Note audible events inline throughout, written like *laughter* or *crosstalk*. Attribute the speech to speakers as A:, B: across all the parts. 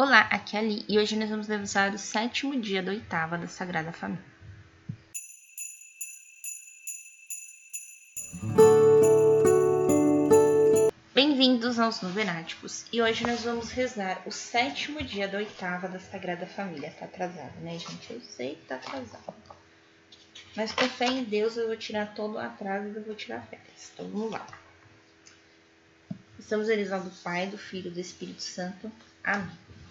A: Olá, aqui é a Ali e hoje nós vamos revisar o sétimo dia da oitava da Sagrada Família. Bem-vindos aos Novenáticos e hoje nós vamos rezar o sétimo dia da oitava da Sagrada Família. Tá atrasado, né, gente? Eu sei que tá atrasado. Mas com fé em Deus eu vou tirar todo o atraso e eu vou tirar férias. Então vamos lá. Estamos realizando do Pai, do Filho e do Espírito Santo. Amém.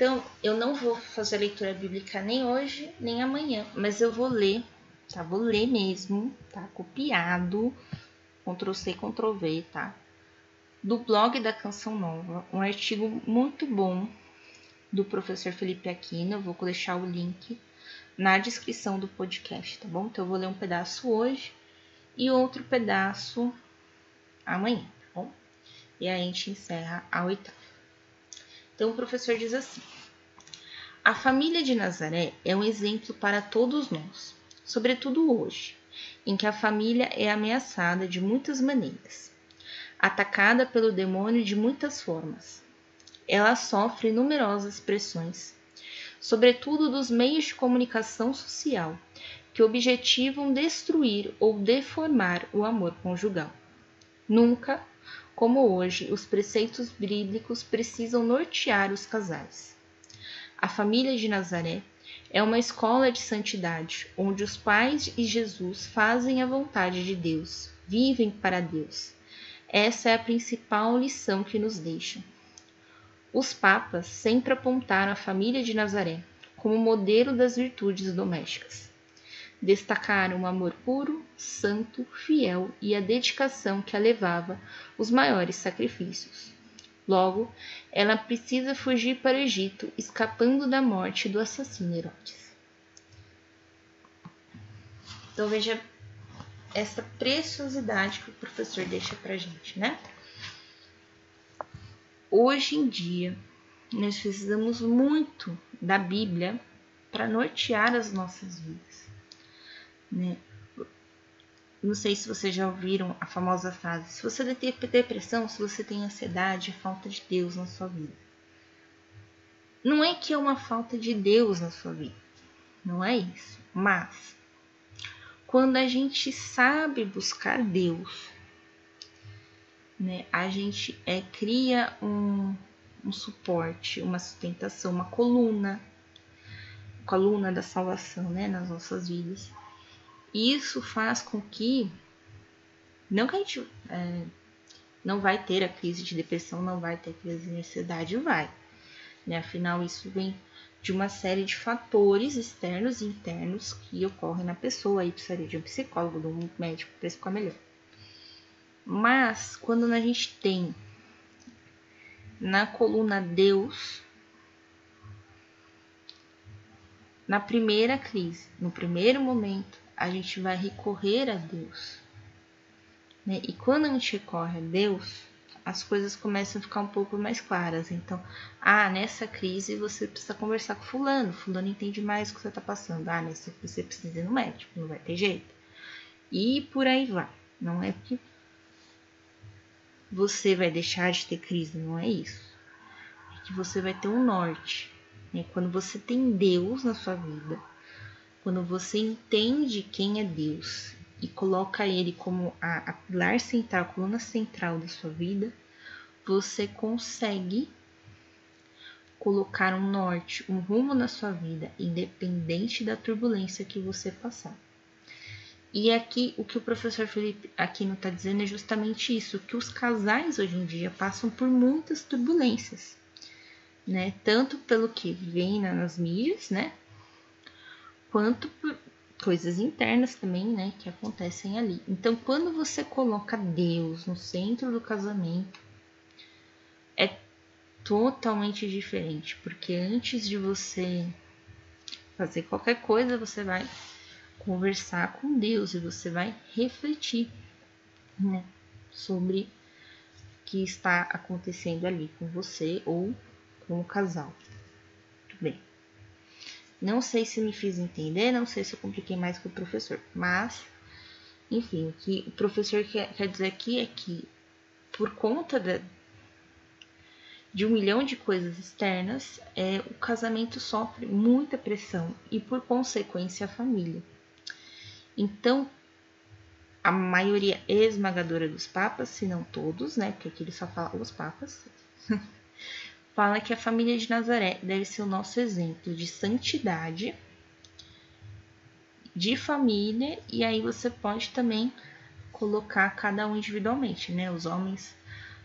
A: Então, eu não vou fazer leitura bíblica nem hoje, nem amanhã, mas eu vou ler, tá? Vou ler mesmo, tá? Copiado, Ctrl C, Ctrl V, tá? Do blog da Canção Nova, um artigo muito bom do professor Felipe Aquino. Eu vou deixar o link na descrição do podcast, tá bom? Então, eu vou ler um pedaço hoje e outro pedaço amanhã, tá bom? E aí a gente encerra a oitava. Então o professor diz assim: A família de Nazaré é um exemplo para todos nós, sobretudo hoje, em que a família é ameaçada de muitas maneiras, atacada pelo demônio de muitas formas. Ela sofre numerosas pressões, sobretudo dos meios de comunicação social, que objetivam destruir ou deformar o amor conjugal. Nunca como hoje, os preceitos bíblicos precisam nortear os casais. A família de Nazaré é uma escola de santidade, onde os pais e Jesus fazem a vontade de Deus, vivem para Deus. Essa é a principal lição que nos deixa. Os papas sempre apontaram a família de Nazaré como modelo das virtudes domésticas destacaram o amor puro, santo, fiel e a dedicação que a levava os maiores sacrifícios. Logo, ela precisa fugir para o Egito, escapando da morte do assassino Herodes. Então veja essa preciosidade que o professor deixa para gente, né? Hoje em dia, nós precisamos muito da Bíblia para nortear as nossas vidas. Né? Não sei se vocês já ouviram a famosa frase: se você tem depressão, se você tem ansiedade, é falta de Deus na sua vida. Não é que é uma falta de Deus na sua vida, não é isso. Mas quando a gente sabe buscar Deus, né, a gente é, cria um, um suporte, uma sustentação, uma coluna, coluna da salvação, né, nas nossas vidas. Isso faz com que não que a gente é, não vai ter a crise de depressão, não vai ter crise de ansiedade, vai. Né? Afinal, isso vem de uma série de fatores externos e internos que ocorrem na pessoa. Aí precisaria de um psicólogo, de um médico para ficar melhor. Mas quando a gente tem na coluna Deus, na primeira crise, no primeiro momento, a gente vai recorrer a Deus. Né? E quando a gente recorre a Deus, as coisas começam a ficar um pouco mais claras. Então, ah, nessa crise você precisa conversar com fulano, fulano entende mais o que você está passando. Ah, nessa você precisa ir no médico, não vai ter jeito. E por aí vai. Não é que você vai deixar de ter crise, não é isso. É que você vai ter um norte. Né? Quando você tem Deus na sua vida, quando você entende quem é Deus e coloca ele como a, a pilar central, a coluna central da sua vida, você consegue colocar um norte, um rumo na sua vida, independente da turbulência que você passar. E aqui o que o professor Felipe aqui não está dizendo é justamente isso, que os casais hoje em dia passam por muitas turbulências, né? Tanto pelo que vem nas mídias, né? Quanto por coisas internas também, né, que acontecem ali. Então, quando você coloca Deus no centro do casamento, é totalmente diferente, porque antes de você fazer qualquer coisa, você vai conversar com Deus e você vai refletir né, sobre o que está acontecendo ali com você ou com o casal. Muito bem. Não sei se me fiz entender, não sei se eu compliquei mais que o professor, mas, enfim, o que o professor quer, quer dizer aqui é que, por conta de um milhão de coisas externas, é, o casamento sofre muita pressão e, por consequência, a família. Então, a maioria esmagadora dos papas, se não todos, né, porque aqui ele só fala os papas, *laughs* fala que a família de Nazaré deve ser o nosso exemplo de santidade, de família, e aí você pode também colocar cada um individualmente, né? Os homens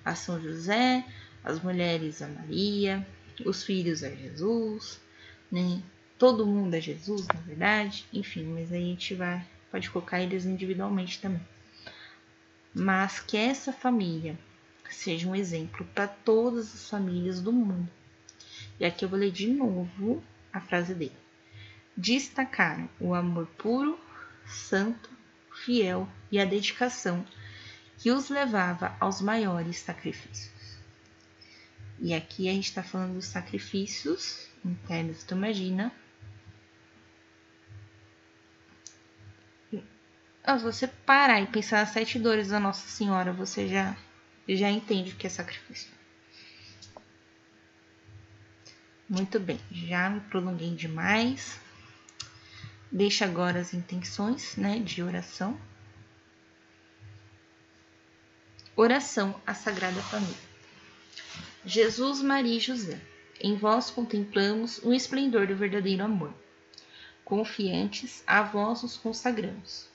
A: a São José, as mulheres a Maria, os filhos a Jesus, né? Todo mundo é Jesus, na verdade. Enfim, mas aí a gente vai pode colocar eles individualmente também. Mas que essa família seja um exemplo para todas as famílias do mundo. E aqui eu vou ler de novo a frase dele. Destacaram o amor puro, santo, fiel e a dedicação que os levava aos maiores sacrifícios. E aqui a gente está falando dos sacrifícios internos. Então, imagina. Se você parar e pensar nas sete dores da Nossa Senhora, você já, já entende o que é sacrifício. Muito bem, já me prolonguei demais. Deixa agora as intenções né, de oração. Oração à Sagrada Família. Jesus, Maria e José, em vós contemplamos o esplendor do verdadeiro amor. Confiantes, a vós nos consagramos.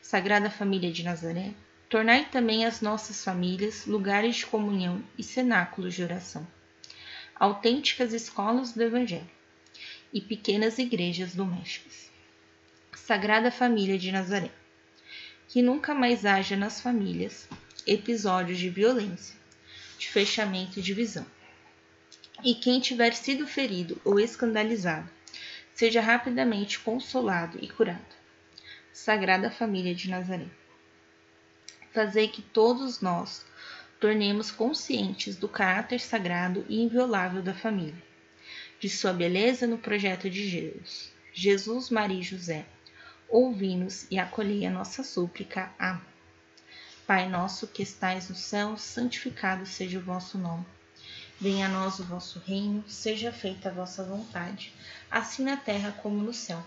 A: Sagrada Família de Nazaré, tornai também as nossas famílias lugares de comunhão e cenáculos de oração, autênticas escolas do Evangelho e pequenas igrejas domésticas. Sagrada Família de Nazaré, que nunca mais haja nas famílias episódios de violência, de fechamento e divisão. E quem tiver sido ferido ou escandalizado, seja rapidamente consolado e curado. Sagrada Família de Nazaré. Fazei que todos nós tornemos conscientes do caráter sagrado e inviolável da família, de sua beleza no projeto de Jesus. Jesus, Maria e José, ouvi-nos e acolhei a nossa súplica. Amém. Pai nosso que estais no céu, santificado seja o vosso nome. Venha a nós o vosso reino, seja feita a vossa vontade, assim na terra como no céu.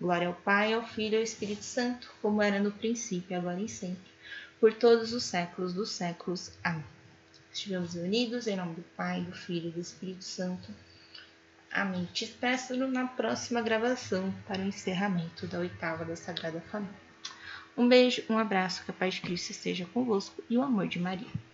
A: Glória ao Pai, ao Filho e ao Espírito Santo, como era no princípio, agora e sempre, por todos os séculos dos séculos. Amém. Estivemos unidos em nome do Pai, do Filho e do Espírito Santo. Amém. Te espero na próxima gravação para o encerramento da oitava da Sagrada Família. Um beijo, um abraço, que a paz de Cristo esteja convosco e o amor de Maria.